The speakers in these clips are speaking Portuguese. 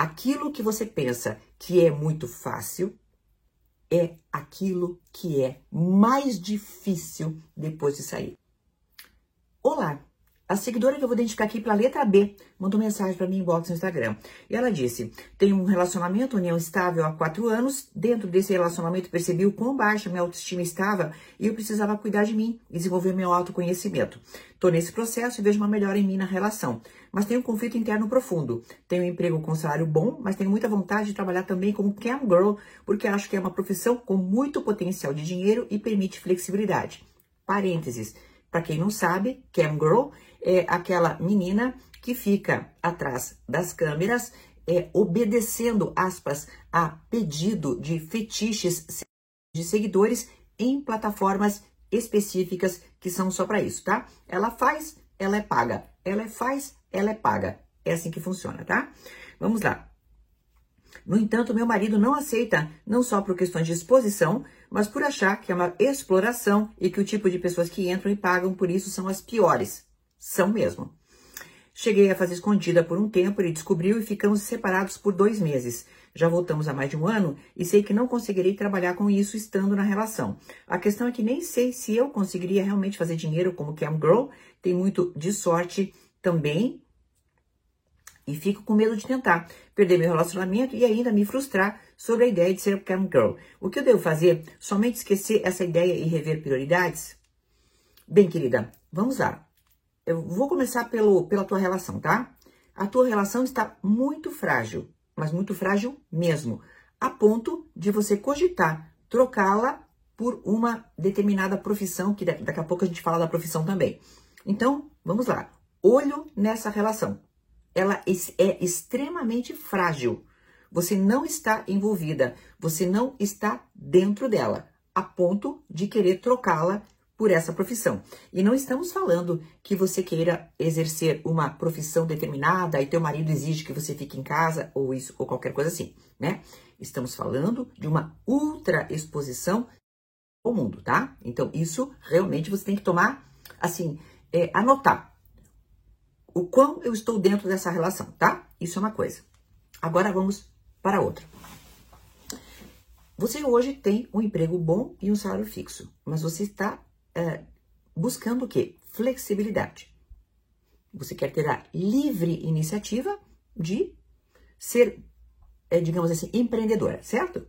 aquilo que você pensa que é muito fácil é aquilo que é mais difícil depois de sair. Olá, a seguidora que eu vou identificar aqui pela letra B mandou mensagem para mim em box no Instagram. E ela disse: Tenho um relacionamento, união estável há quatro anos. Dentro desse relacionamento percebi o quão baixa minha autoestima estava e eu precisava cuidar de mim e desenvolver meu autoconhecimento. Estou nesse processo e vejo uma melhora em mim na relação. Mas tenho um conflito interno profundo. Tenho um emprego com salário bom, mas tenho muita vontade de trabalhar também como cam girl, porque acho que é uma profissão com muito potencial de dinheiro e permite flexibilidade. Parênteses. Para quem não sabe, cam girl é aquela menina que fica atrás das câmeras, é, obedecendo, aspas, a pedido de fetiches de seguidores em plataformas específicas que são só para isso, tá? Ela faz, ela é paga. Ela faz, ela é paga. É assim que funciona, tá? Vamos lá. No entanto, meu marido não aceita, não só por questões de exposição, mas por achar que é uma exploração e que o tipo de pessoas que entram e pagam por isso são as piores. São mesmo. Cheguei a fazer escondida por um tempo, ele descobriu e ficamos separados por dois meses. Já voltamos há mais de um ano e sei que não conseguirei trabalhar com isso estando na relação. A questão é que nem sei se eu conseguiria realmente fazer dinheiro como cam girl. Tem muito de sorte também. E fico com medo de tentar perder meu relacionamento e ainda me frustrar sobre a ideia de ser cam girl. O que eu devo fazer? Somente esquecer essa ideia e rever prioridades? Bem, querida, vamos lá. Eu vou começar pelo, pela tua relação, tá? A tua relação está muito frágil, mas muito frágil mesmo, a ponto de você cogitar trocá-la por uma determinada profissão, que daqui a pouco a gente fala da profissão também. Então, vamos lá. Olho nessa relação. Ela é extremamente frágil. Você não está envolvida, você não está dentro dela, a ponto de querer trocá-la por essa profissão. E não estamos falando que você queira exercer uma profissão determinada e teu marido exige que você fique em casa ou isso ou qualquer coisa assim, né? Estamos falando de uma ultra exposição ao mundo, tá? Então isso realmente você tem que tomar, assim, é, anotar o quão eu estou dentro dessa relação, tá? Isso é uma coisa. Agora vamos para outra. Você hoje tem um emprego bom e um salário fixo, mas você está é, buscando o quê? Flexibilidade. Você quer ter a livre iniciativa de ser, é, digamos assim, empreendedora, certo?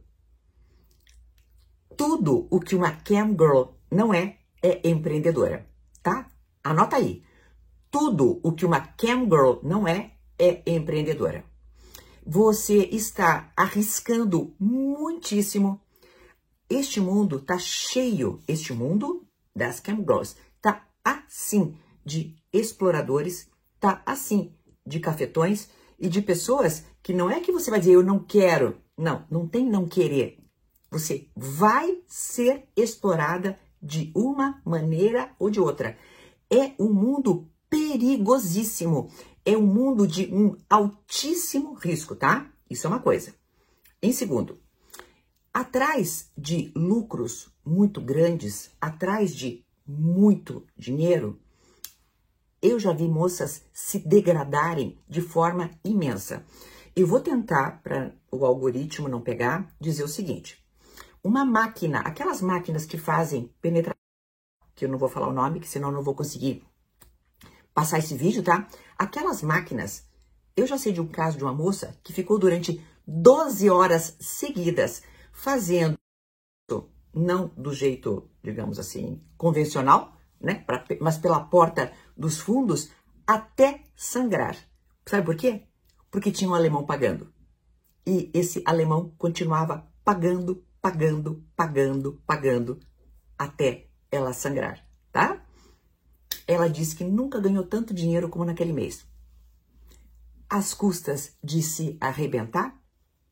Tudo o que uma cam girl não é, é empreendedora, tá? Anota aí. Tudo o que uma cam girl não é, é empreendedora. Você está arriscando muitíssimo. Este mundo está cheio, este mundo das girls tá assim de exploradores, tá assim de cafetões e de pessoas que não é que você vai dizer eu não quero. Não, não tem não querer. Você vai ser explorada de uma maneira ou de outra. É um mundo perigosíssimo. É um mundo de um altíssimo risco, tá? Isso é uma coisa. Em segundo, Atrás de lucros muito grandes, atrás de muito dinheiro, eu já vi moças se degradarem de forma imensa. Eu vou tentar, para o algoritmo não pegar, dizer o seguinte: uma máquina, aquelas máquinas que fazem penetração, que eu não vou falar o nome, que senão não vou conseguir passar esse vídeo, tá? Aquelas máquinas, eu já sei de um caso de uma moça que ficou durante 12 horas seguidas fazendo, não do jeito, digamos assim, convencional, né? Pra, mas pela porta dos fundos até sangrar. Sabe por quê? Porque tinha um alemão pagando. E esse alemão continuava pagando, pagando, pagando, pagando até ela sangrar, tá? Ela disse que nunca ganhou tanto dinheiro como naquele mês. As custas de se arrebentar?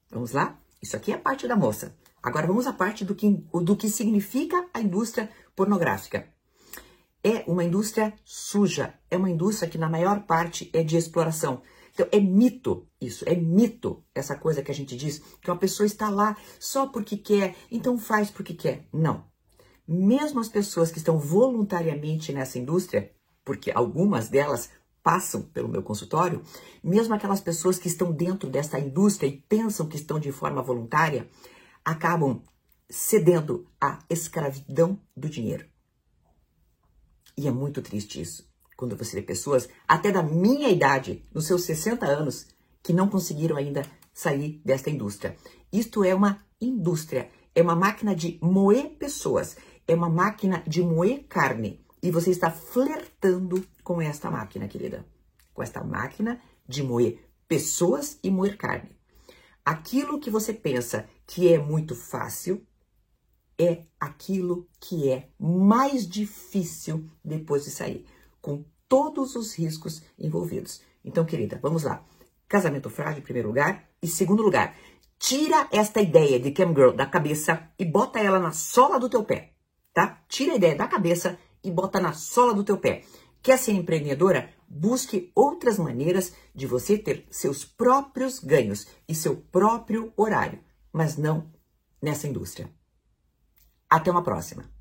Vamos lá? Isso aqui é a parte da moça. Agora vamos à parte do que, do que significa a indústria pornográfica. É uma indústria suja, é uma indústria que na maior parte é de exploração. Então é mito isso, é mito essa coisa que a gente diz, que uma pessoa está lá só porque quer, então faz porque quer. Não. Mesmo as pessoas que estão voluntariamente nessa indústria, porque algumas delas passam pelo meu consultório, mesmo aquelas pessoas que estão dentro dessa indústria e pensam que estão de forma voluntária, acabam cedendo à escravidão do dinheiro. E é muito triste isso, quando você vê pessoas, até da minha idade, nos seus 60 anos, que não conseguiram ainda sair desta indústria. Isto é uma indústria, é uma máquina de moer pessoas, é uma máquina de moer carne. E você está flertando com esta máquina, querida. Com esta máquina de moer pessoas e moer carne. Aquilo que você pensa que é muito fácil é aquilo que é mais difícil depois de sair, com todos os riscos envolvidos. Então, querida, vamos lá. Casamento frágil em primeiro lugar. E segundo lugar, tira esta ideia de cam girl da cabeça e bota ela na sola do teu pé, tá? Tira a ideia da cabeça e bota na sola do teu pé. Quer ser empreendedora? Busque outras maneiras de você ter seus próprios ganhos e seu próprio horário, mas não nessa indústria. Até uma próxima!